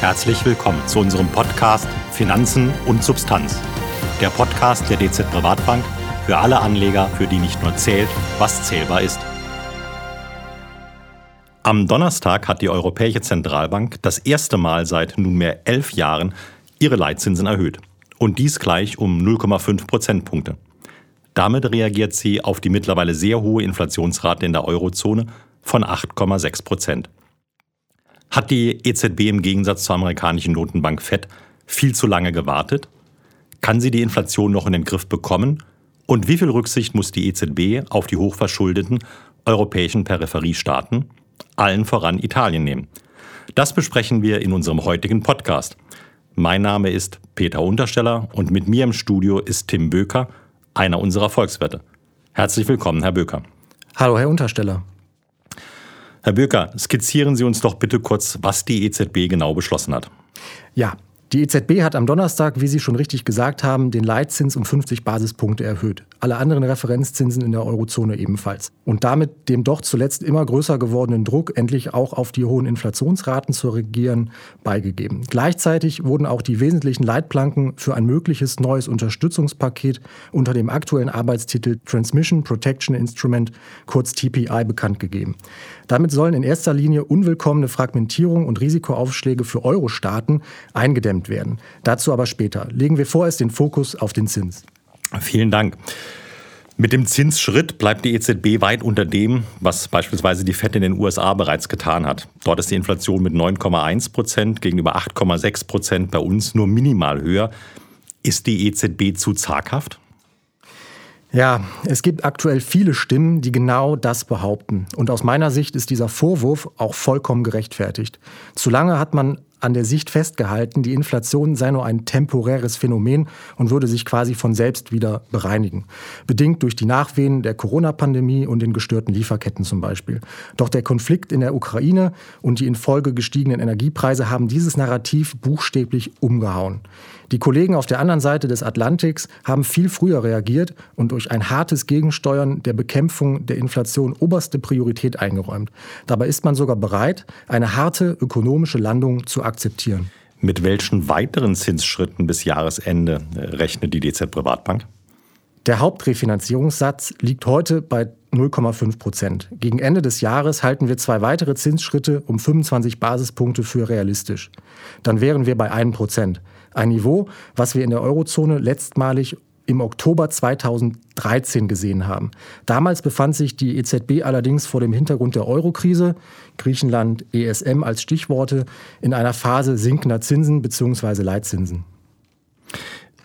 Herzlich willkommen zu unserem Podcast Finanzen und Substanz. Der Podcast der DZ Privatbank für alle Anleger, für die nicht nur zählt, was zählbar ist. Am Donnerstag hat die Europäische Zentralbank das erste Mal seit nunmehr elf Jahren ihre Leitzinsen erhöht. Und dies gleich um 0,5 Prozentpunkte. Damit reagiert sie auf die mittlerweile sehr hohe Inflationsrate in der Eurozone von 8,6 Prozent. Hat die EZB im Gegensatz zur amerikanischen Notenbank Fed viel zu lange gewartet? Kann sie die Inflation noch in den Griff bekommen? Und wie viel Rücksicht muss die EZB auf die hochverschuldeten europäischen Peripheriestaaten, allen voran Italien, nehmen? Das besprechen wir in unserem heutigen Podcast. Mein Name ist Peter Untersteller und mit mir im Studio ist Tim Böker, einer unserer Volkswirte. Herzlich willkommen, Herr Böker. Hallo, Herr Untersteller. Herr Böker, skizzieren Sie uns doch bitte kurz, was die EZB genau beschlossen hat. Ja, die EZB hat am Donnerstag, wie Sie schon richtig gesagt haben, den Leitzins um 50 Basispunkte erhöht. Alle anderen Referenzzinsen in der Eurozone ebenfalls. Und damit dem doch zuletzt immer größer gewordenen Druck, endlich auch auf die hohen Inflationsraten zu regieren, beigegeben. Gleichzeitig wurden auch die wesentlichen Leitplanken für ein mögliches neues Unterstützungspaket unter dem aktuellen Arbeitstitel Transmission Protection Instrument, kurz TPI, bekannt gegeben. Damit sollen in erster Linie unwillkommene Fragmentierung und Risikoaufschläge für Euro-Staaten eingedämmt abgestimmt werden. Dazu aber später. Legen wir vorerst den Fokus auf den Zins. Vielen Dank. Mit dem Zinsschritt bleibt die EZB weit unter dem, was beispielsweise die FED in den USA bereits getan hat. Dort ist die Inflation mit 9,1 Prozent gegenüber 8,6 Prozent bei uns nur minimal höher. Ist die EZB zu zaghaft? Ja, es gibt aktuell viele Stimmen, die genau das behaupten. Und aus meiner Sicht ist dieser Vorwurf auch vollkommen gerechtfertigt. Zu lange hat man an der Sicht festgehalten, die Inflation sei nur ein temporäres Phänomen und würde sich quasi von selbst wieder bereinigen. Bedingt durch die Nachwehen der Corona-Pandemie und den gestörten Lieferketten zum Beispiel. Doch der Konflikt in der Ukraine und die in Folge gestiegenen Energiepreise haben dieses Narrativ buchstäblich umgehauen. Die Kollegen auf der anderen Seite des Atlantiks haben viel früher reagiert und durch ein hartes Gegensteuern der Bekämpfung der Inflation oberste Priorität eingeräumt. Dabei ist man sogar bereit, eine harte ökonomische Landung zu akzeptieren. Mit welchen weiteren Zinsschritten bis Jahresende rechnet die DZ Privatbank? Der Hauptrefinanzierungssatz liegt heute bei 0,5 Prozent. Gegen Ende des Jahres halten wir zwei weitere Zinsschritte um 25 Basispunkte für realistisch. Dann wären wir bei 1 Prozent. Ein Niveau, was wir in der Eurozone letztmalig im Oktober 2013 gesehen haben. Damals befand sich die EZB allerdings vor dem Hintergrund der Eurokrise, Griechenland, ESM als Stichworte, in einer Phase sinkender Zinsen bzw. Leitzinsen.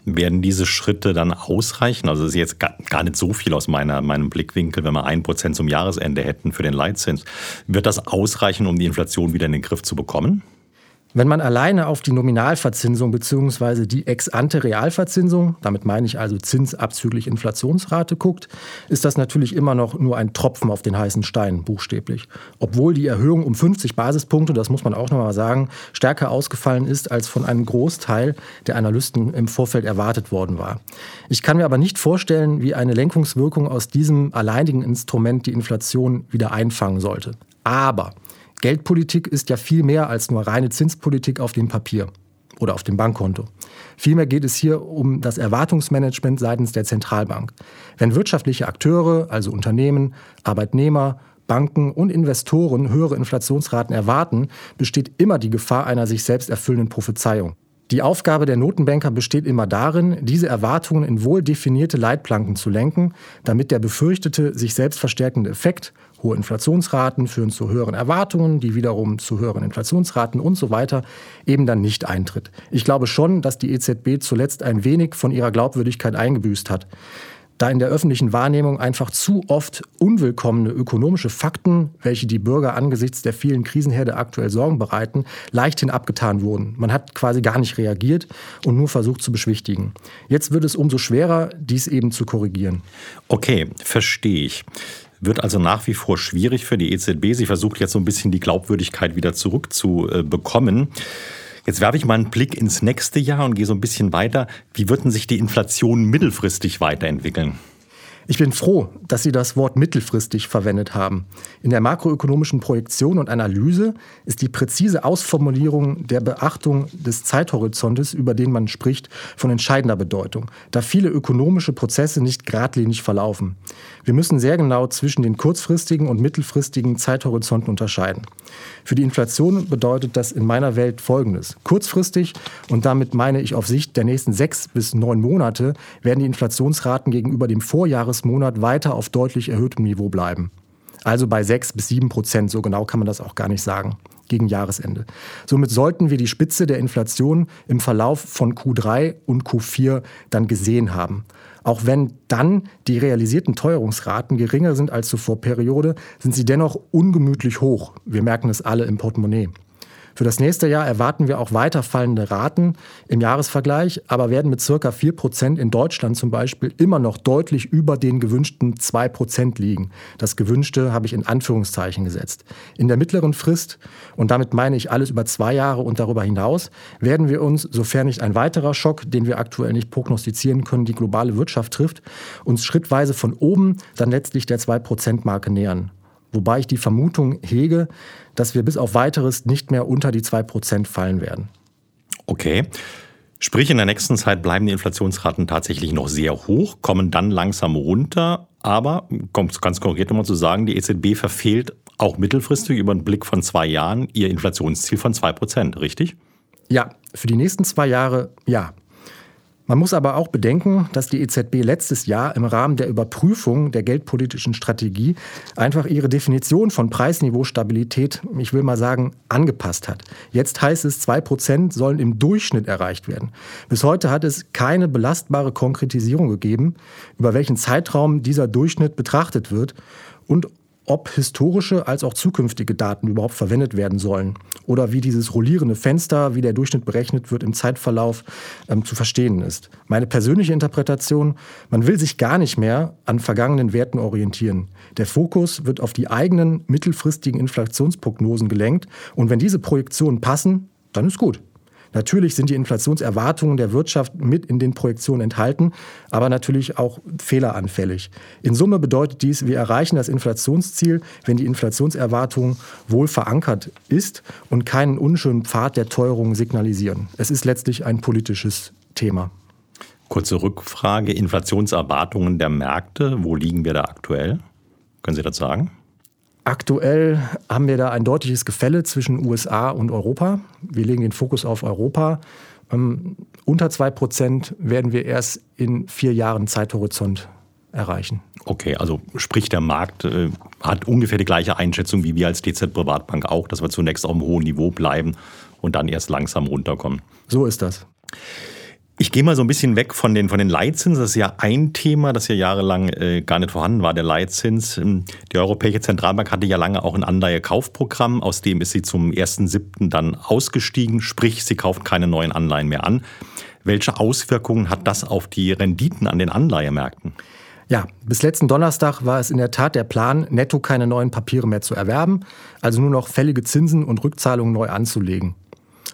Werden diese Schritte dann ausreichen? Also es ist jetzt gar nicht so viel aus meiner, meinem Blickwinkel, wenn wir ein Prozent zum Jahresende hätten für den Leitzins. Wird das ausreichen, um die Inflation wieder in den Griff zu bekommen? Wenn man alleine auf die Nominalverzinsung bzw. die Ex-ante-Realverzinsung, damit meine ich also Zins abzüglich Inflationsrate, guckt, ist das natürlich immer noch nur ein Tropfen auf den heißen Stein, buchstäblich. Obwohl die Erhöhung um 50 Basispunkte, das muss man auch nochmal sagen, stärker ausgefallen ist, als von einem Großteil der Analysten im Vorfeld erwartet worden war. Ich kann mir aber nicht vorstellen, wie eine Lenkungswirkung aus diesem alleinigen Instrument die Inflation wieder einfangen sollte. Aber Geldpolitik ist ja viel mehr als nur reine Zinspolitik auf dem Papier oder auf dem Bankkonto. Vielmehr geht es hier um das Erwartungsmanagement seitens der Zentralbank. Wenn wirtschaftliche Akteure, also Unternehmen, Arbeitnehmer, Banken und Investoren höhere Inflationsraten erwarten, besteht immer die Gefahr einer sich selbst erfüllenden Prophezeiung. Die Aufgabe der Notenbanker besteht immer darin, diese Erwartungen in wohl definierte Leitplanken zu lenken, damit der befürchtete sich selbst verstärkende Effekt Hohe Inflationsraten führen zu höheren Erwartungen, die wiederum zu höheren Inflationsraten und so weiter eben dann nicht eintritt. Ich glaube schon, dass die EZB zuletzt ein wenig von ihrer Glaubwürdigkeit eingebüßt hat da in der öffentlichen Wahrnehmung einfach zu oft unwillkommene ökonomische Fakten, welche die Bürger angesichts der vielen Krisenherde aktuell Sorgen bereiten, leichthin abgetan wurden. Man hat quasi gar nicht reagiert und nur versucht zu beschwichtigen. Jetzt wird es umso schwerer, dies eben zu korrigieren. Okay, verstehe ich. Wird also nach wie vor schwierig für die EZB. Sie versucht jetzt so ein bisschen die Glaubwürdigkeit wieder zurückzubekommen. Jetzt werfe ich mal einen Blick ins nächste Jahr und gehe so ein bisschen weiter. Wie wird denn sich die Inflation mittelfristig weiterentwickeln? Ich bin froh, dass Sie das Wort mittelfristig verwendet haben. In der makroökonomischen Projektion und Analyse ist die präzise Ausformulierung der Beachtung des Zeithorizontes, über den man spricht, von entscheidender Bedeutung, da viele ökonomische Prozesse nicht geradlinig verlaufen. Wir müssen sehr genau zwischen den kurzfristigen und mittelfristigen Zeithorizonten unterscheiden. Für die Inflation bedeutet das in meiner Welt Folgendes. Kurzfristig, und damit meine ich auf Sicht der nächsten sechs bis neun Monate, werden die Inflationsraten gegenüber dem Vorjahresmonat weiter auf deutlich erhöhtem Niveau bleiben. Also bei sechs bis sieben Prozent, so genau kann man das auch gar nicht sagen gegen Jahresende. Somit sollten wir die Spitze der Inflation im Verlauf von Q3 und Q4 dann gesehen haben. Auch wenn dann die realisierten Teuerungsraten geringer sind als zur Vorperiode, sind sie dennoch ungemütlich hoch. Wir merken es alle im Portemonnaie. Für das nächste Jahr erwarten wir auch weiter fallende Raten im Jahresvergleich, aber werden mit circa 4 Prozent in Deutschland zum Beispiel immer noch deutlich über den gewünschten 2 Prozent liegen. Das Gewünschte habe ich in Anführungszeichen gesetzt. In der mittleren Frist, und damit meine ich alles über zwei Jahre und darüber hinaus, werden wir uns, sofern nicht ein weiterer Schock, den wir aktuell nicht prognostizieren können, die globale Wirtschaft trifft, uns schrittweise von oben dann letztlich der 2-Prozent-Marke nähern. Wobei ich die Vermutung hege, dass wir bis auf weiteres nicht mehr unter die 2% fallen werden. Okay. Sprich, in der nächsten Zeit bleiben die Inflationsraten tatsächlich noch sehr hoch, kommen dann langsam runter. Aber, kommt ganz konkret nochmal zu sagen, die EZB verfehlt auch mittelfristig über einen Blick von zwei Jahren ihr Inflationsziel von 2%, richtig? Ja, für die nächsten zwei Jahre ja. Man muss aber auch bedenken, dass die EZB letztes Jahr im Rahmen der Überprüfung der geldpolitischen Strategie einfach ihre Definition von Preisniveaustabilität, ich will mal sagen, angepasst hat. Jetzt heißt es, zwei Prozent sollen im Durchschnitt erreicht werden. Bis heute hat es keine belastbare Konkretisierung gegeben, über welchen Zeitraum dieser Durchschnitt betrachtet wird und ob historische als auch zukünftige Daten überhaupt verwendet werden sollen oder wie dieses rollierende Fenster, wie der Durchschnitt berechnet wird im Zeitverlauf, ähm, zu verstehen ist. Meine persönliche Interpretation, man will sich gar nicht mehr an vergangenen Werten orientieren. Der Fokus wird auf die eigenen mittelfristigen Inflationsprognosen gelenkt und wenn diese Projektionen passen, dann ist gut. Natürlich sind die Inflationserwartungen der Wirtschaft mit in den Projektionen enthalten, aber natürlich auch fehleranfällig. In Summe bedeutet dies, wir erreichen das Inflationsziel, wenn die Inflationserwartung wohl verankert ist und keinen unschönen Pfad der Teuerung signalisieren. Es ist letztlich ein politisches Thema. Kurze Rückfrage, Inflationserwartungen der Märkte, wo liegen wir da aktuell? Können Sie das sagen? Aktuell haben wir da ein deutliches Gefälle zwischen USA und Europa. Wir legen den Fokus auf Europa. Ähm, unter 2% werden wir erst in vier Jahren Zeithorizont erreichen. Okay, also sprich, der Markt äh, hat ungefähr die gleiche Einschätzung wie wir als DZ Privatbank auch, dass wir zunächst auf einem hohen Niveau bleiben und dann erst langsam runterkommen. So ist das. Ich gehe mal so ein bisschen weg von den, von den Leitzinsen. Das ist ja ein Thema, das ja jahrelang äh, gar nicht vorhanden war, der Leitzins. Ähm, die Europäische Zentralbank hatte ja lange auch ein Anleihekaufprogramm. Aus dem ist sie zum 1.7. dann ausgestiegen. Sprich, sie kauft keine neuen Anleihen mehr an. Welche Auswirkungen hat das auf die Renditen an den Anleihemärkten? Ja, bis letzten Donnerstag war es in der Tat der Plan, netto keine neuen Papiere mehr zu erwerben, also nur noch fällige Zinsen und Rückzahlungen neu anzulegen.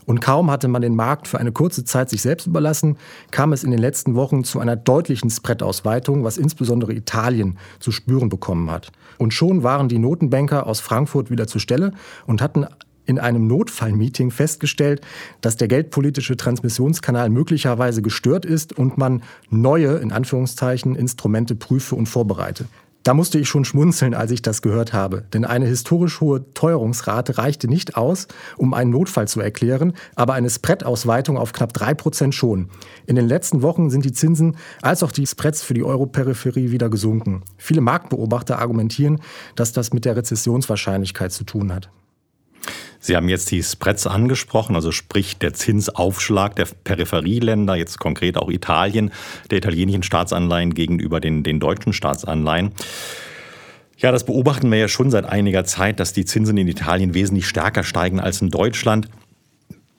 Und kaum hatte man den Markt für eine kurze Zeit sich selbst überlassen, kam es in den letzten Wochen zu einer deutlichen Spreadausweitung, was insbesondere Italien zu spüren bekommen hat. Und schon waren die Notenbanker aus Frankfurt wieder zur Stelle und hatten in einem Notfallmeeting festgestellt, dass der geldpolitische Transmissionskanal möglicherweise gestört ist und man neue, in Anführungszeichen, Instrumente prüfe und vorbereite. Da musste ich schon schmunzeln, als ich das gehört habe. Denn eine historisch hohe Teuerungsrate reichte nicht aus, um einen Notfall zu erklären, aber eine Spread-Ausweitung auf knapp 3% schon. In den letzten Wochen sind die Zinsen als auch die Spreads für die Europeripherie wieder gesunken. Viele Marktbeobachter argumentieren, dass das mit der Rezessionswahrscheinlichkeit zu tun hat. Sie haben jetzt die Spreads angesprochen, also sprich der Zinsaufschlag der Peripherieländer, jetzt konkret auch Italien, der italienischen Staatsanleihen gegenüber den, den deutschen Staatsanleihen. Ja, das beobachten wir ja schon seit einiger Zeit, dass die Zinsen in Italien wesentlich stärker steigen als in Deutschland.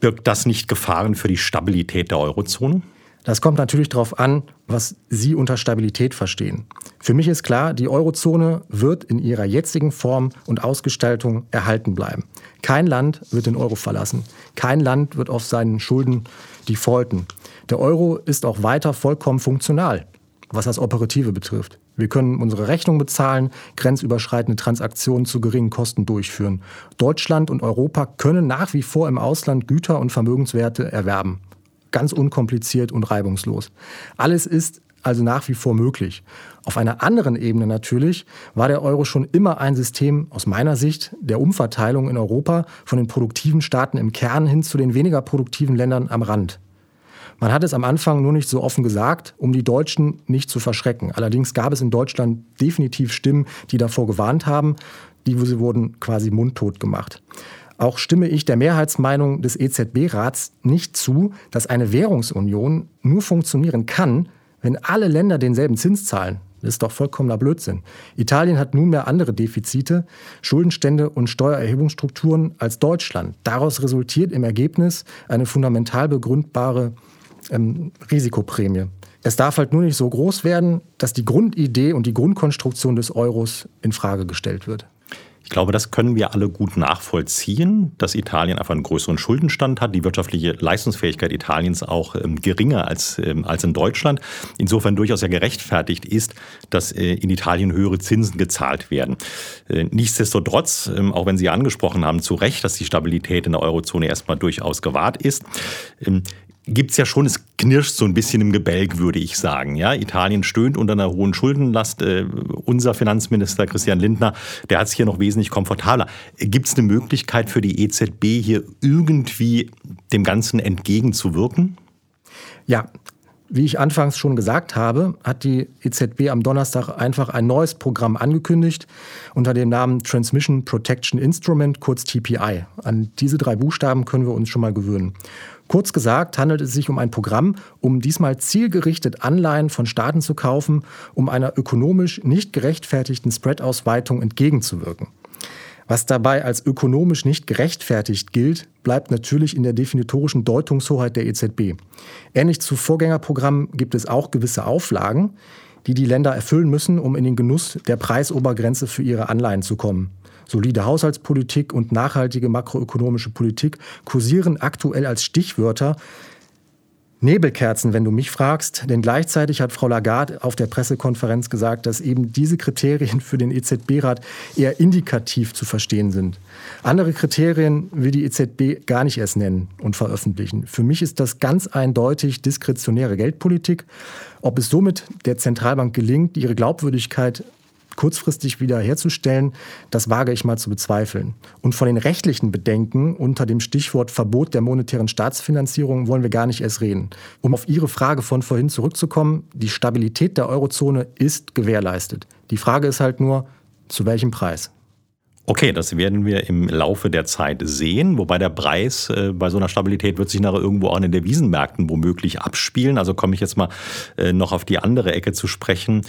Birgt das nicht Gefahren für die Stabilität der Eurozone? Das kommt natürlich darauf an, was Sie unter Stabilität verstehen. Für mich ist klar, die Eurozone wird in ihrer jetzigen Form und Ausgestaltung erhalten bleiben. Kein Land wird den Euro verlassen. Kein Land wird auf seinen Schulden defaulten. Der Euro ist auch weiter vollkommen funktional, was das Operative betrifft. Wir können unsere Rechnung bezahlen, grenzüberschreitende Transaktionen zu geringen Kosten durchführen. Deutschland und Europa können nach wie vor im Ausland Güter und Vermögenswerte erwerben. Ganz unkompliziert und reibungslos. Alles ist also nach wie vor möglich. Auf einer anderen Ebene natürlich war der Euro schon immer ein System aus meiner Sicht der Umverteilung in Europa von den produktiven Staaten im Kern hin zu den weniger produktiven Ländern am Rand. Man hat es am Anfang nur nicht so offen gesagt, um die Deutschen nicht zu verschrecken. Allerdings gab es in Deutschland definitiv Stimmen, die davor gewarnt haben. Die wurden quasi mundtot gemacht. Auch stimme ich der Mehrheitsmeinung des EZB-Rats nicht zu, dass eine Währungsunion nur funktionieren kann, wenn alle Länder denselben Zins zahlen. Das ist doch vollkommener Blödsinn. Italien hat nunmehr andere Defizite, Schuldenstände und Steuererhebungsstrukturen als Deutschland. Daraus resultiert im Ergebnis eine fundamental begründbare ähm, Risikoprämie. Es darf halt nur nicht so groß werden, dass die Grundidee und die Grundkonstruktion des Euros in Frage gestellt wird. Ich glaube, das können wir alle gut nachvollziehen, dass Italien einfach einen größeren Schuldenstand hat, die wirtschaftliche Leistungsfähigkeit Italiens auch ähm, geringer als, ähm, als in Deutschland. Insofern durchaus ja gerechtfertigt ist, dass äh, in Italien höhere Zinsen gezahlt werden. Äh, nichtsdestotrotz, ähm, auch wenn Sie angesprochen haben, zu Recht, dass die Stabilität in der Eurozone erstmal durchaus gewahrt ist, ähm, gibt es ja schon, es knirscht so ein bisschen im Gebälk, würde ich sagen. Ja, Italien stöhnt unter einer hohen Schuldenlast. Äh, unser Finanzminister Christian Lindner, der hat es hier noch wesentlich komfortabler. Gibt es eine Möglichkeit für die EZB hier irgendwie dem Ganzen entgegenzuwirken? Ja, wie ich anfangs schon gesagt habe, hat die EZB am Donnerstag einfach ein neues Programm angekündigt unter dem Namen Transmission Protection Instrument, kurz TPI. An diese drei Buchstaben können wir uns schon mal gewöhnen. Kurz gesagt handelt es sich um ein Programm, um diesmal zielgerichtet Anleihen von Staaten zu kaufen, um einer ökonomisch nicht gerechtfertigten Spread-Ausweitung entgegenzuwirken. Was dabei als ökonomisch nicht gerechtfertigt gilt, bleibt natürlich in der definitorischen Deutungshoheit der EZB. Ähnlich zu Vorgängerprogrammen gibt es auch gewisse Auflagen, die die Länder erfüllen müssen, um in den Genuss der Preisobergrenze für ihre Anleihen zu kommen. Solide Haushaltspolitik und nachhaltige makroökonomische Politik kursieren aktuell als Stichwörter. Nebelkerzen, wenn du mich fragst, denn gleichzeitig hat Frau Lagarde auf der Pressekonferenz gesagt, dass eben diese Kriterien für den EZB-Rat eher indikativ zu verstehen sind. Andere Kriterien will die EZB gar nicht erst nennen und veröffentlichen. Für mich ist das ganz eindeutig diskretionäre Geldpolitik. Ob es somit der Zentralbank gelingt, ihre Glaubwürdigkeit kurzfristig wieder herzustellen, das wage ich mal zu bezweifeln. Und von den rechtlichen Bedenken unter dem Stichwort Verbot der monetären Staatsfinanzierung wollen wir gar nicht erst reden. Um auf Ihre Frage von vorhin zurückzukommen, die Stabilität der Eurozone ist gewährleistet. Die Frage ist halt nur, zu welchem Preis? Okay, das werden wir im Laufe der Zeit sehen, wobei der Preis äh, bei so einer Stabilität wird sich nachher irgendwo auch in den Devisenmärkten womöglich abspielen. Also komme ich jetzt mal äh, noch auf die andere Ecke zu sprechen.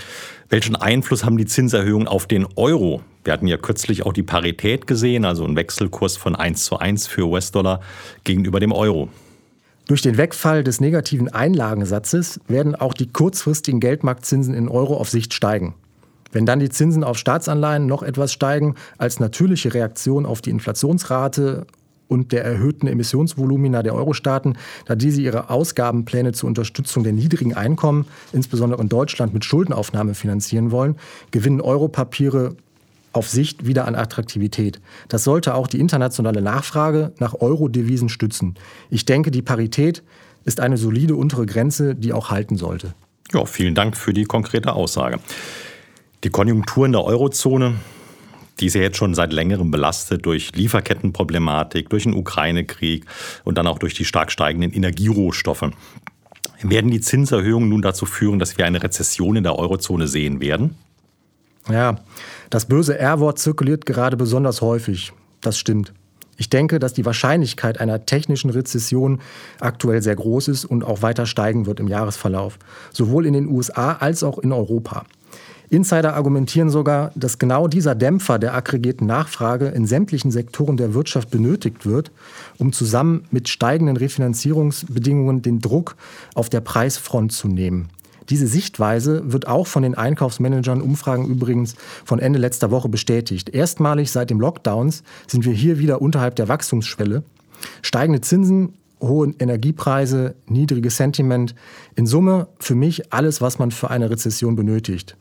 Welchen Einfluss haben die Zinserhöhungen auf den Euro? Wir hatten ja kürzlich auch die Parität gesehen, also einen Wechselkurs von 1 zu 1 für US-Dollar gegenüber dem Euro. Durch den Wegfall des negativen Einlagensatzes werden auch die kurzfristigen Geldmarktzinsen in Euro auf Sicht steigen. Wenn dann die Zinsen auf Staatsanleihen noch etwas steigen, als natürliche Reaktion auf die Inflationsrate und der erhöhten Emissionsvolumina der Euro-Staaten, da diese ihre Ausgabenpläne zur Unterstützung der niedrigen Einkommen, insbesondere in Deutschland, mit Schuldenaufnahme finanzieren wollen, gewinnen Europapiere auf Sicht wieder an Attraktivität. Das sollte auch die internationale Nachfrage nach Euro-Devisen stützen. Ich denke, die Parität ist eine solide untere Grenze, die auch halten sollte. Ja, vielen Dank für die konkrete Aussage. Die Konjunktur in der Eurozone, die ist ja jetzt schon seit längerem belastet durch Lieferkettenproblematik, durch den Ukraine-Krieg und dann auch durch die stark steigenden Energierohstoffe. Werden die Zinserhöhungen nun dazu führen, dass wir eine Rezession in der Eurozone sehen werden? Ja, das böse R-Wort zirkuliert gerade besonders häufig. Das stimmt. Ich denke, dass die Wahrscheinlichkeit einer technischen Rezession aktuell sehr groß ist und auch weiter steigen wird im Jahresverlauf, sowohl in den USA als auch in Europa. Insider argumentieren sogar, dass genau dieser Dämpfer der aggregierten Nachfrage in sämtlichen Sektoren der Wirtschaft benötigt wird, um zusammen mit steigenden Refinanzierungsbedingungen den Druck auf der Preisfront zu nehmen. Diese Sichtweise wird auch von den Einkaufsmanagern Umfragen übrigens von Ende letzter Woche bestätigt. Erstmalig seit dem Lockdowns sind wir hier wieder unterhalb der Wachstumsschwelle. Steigende Zinsen, hohe Energiepreise, niedriges Sentiment. In Summe für mich alles, was man für eine Rezession benötigt.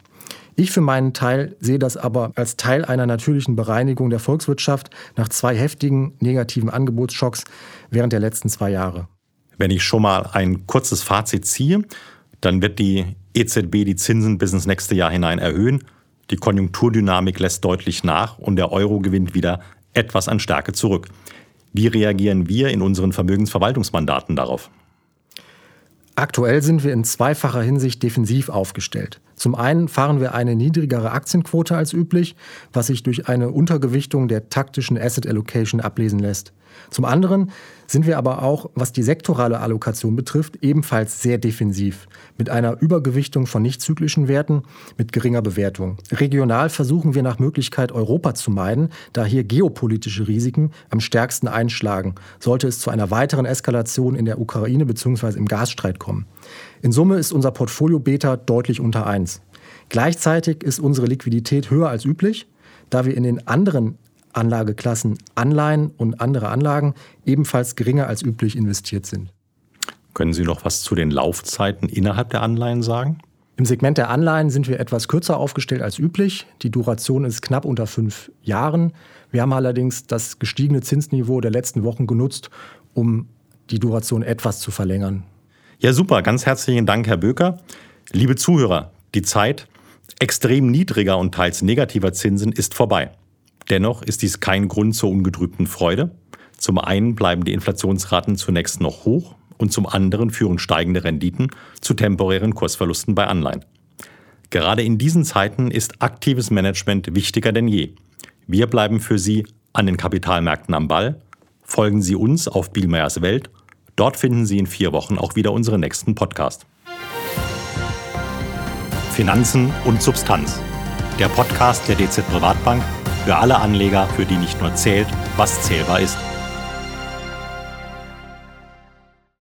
Ich für meinen Teil sehe das aber als Teil einer natürlichen Bereinigung der Volkswirtschaft nach zwei heftigen negativen Angebotsschocks während der letzten zwei Jahre. Wenn ich schon mal ein kurzes Fazit ziehe, dann wird die EZB die Zinsen bis ins nächste Jahr hinein erhöhen. Die Konjunkturdynamik lässt deutlich nach und der Euro gewinnt wieder etwas an Stärke zurück. Wie reagieren wir in unseren Vermögensverwaltungsmandaten darauf? Aktuell sind wir in zweifacher Hinsicht defensiv aufgestellt. Zum einen fahren wir eine niedrigere Aktienquote als üblich, was sich durch eine Untergewichtung der taktischen Asset Allocation ablesen lässt. Zum anderen sind wir aber auch, was die sektorale Allokation betrifft, ebenfalls sehr defensiv, mit einer Übergewichtung von nichtzyklischen Werten mit geringer Bewertung. Regional versuchen wir nach Möglichkeit Europa zu meiden, da hier geopolitische Risiken am stärksten einschlagen, sollte es zu einer weiteren Eskalation in der Ukraine bzw. im Gasstreit kommen. In Summe ist unser Portfolio Beta deutlich unter 1. Gleichzeitig ist unsere Liquidität höher als üblich, da wir in den anderen Anlageklassen Anleihen und andere Anlagen ebenfalls geringer als üblich investiert sind. Können Sie noch was zu den Laufzeiten innerhalb der Anleihen sagen? Im Segment der Anleihen sind wir etwas kürzer aufgestellt als üblich. Die Duration ist knapp unter fünf Jahren. Wir haben allerdings das gestiegene Zinsniveau der letzten Wochen genutzt, um die Duration etwas zu verlängern. Ja, super. Ganz herzlichen Dank, Herr Böker. Liebe Zuhörer, die Zeit extrem niedriger und teils negativer Zinsen ist vorbei. Dennoch ist dies kein Grund zur ungetrübten Freude. Zum einen bleiben die Inflationsraten zunächst noch hoch und zum anderen führen steigende Renditen zu temporären Kursverlusten bei Anleihen. Gerade in diesen Zeiten ist aktives Management wichtiger denn je. Wir bleiben für Sie an den Kapitalmärkten am Ball. Folgen Sie uns auf Bielmeyers Welt. Dort finden Sie in vier Wochen auch wieder unseren nächsten Podcast. Finanzen und Substanz. Der Podcast der DZ Privatbank für alle Anleger, für die nicht nur zählt, was zählbar ist.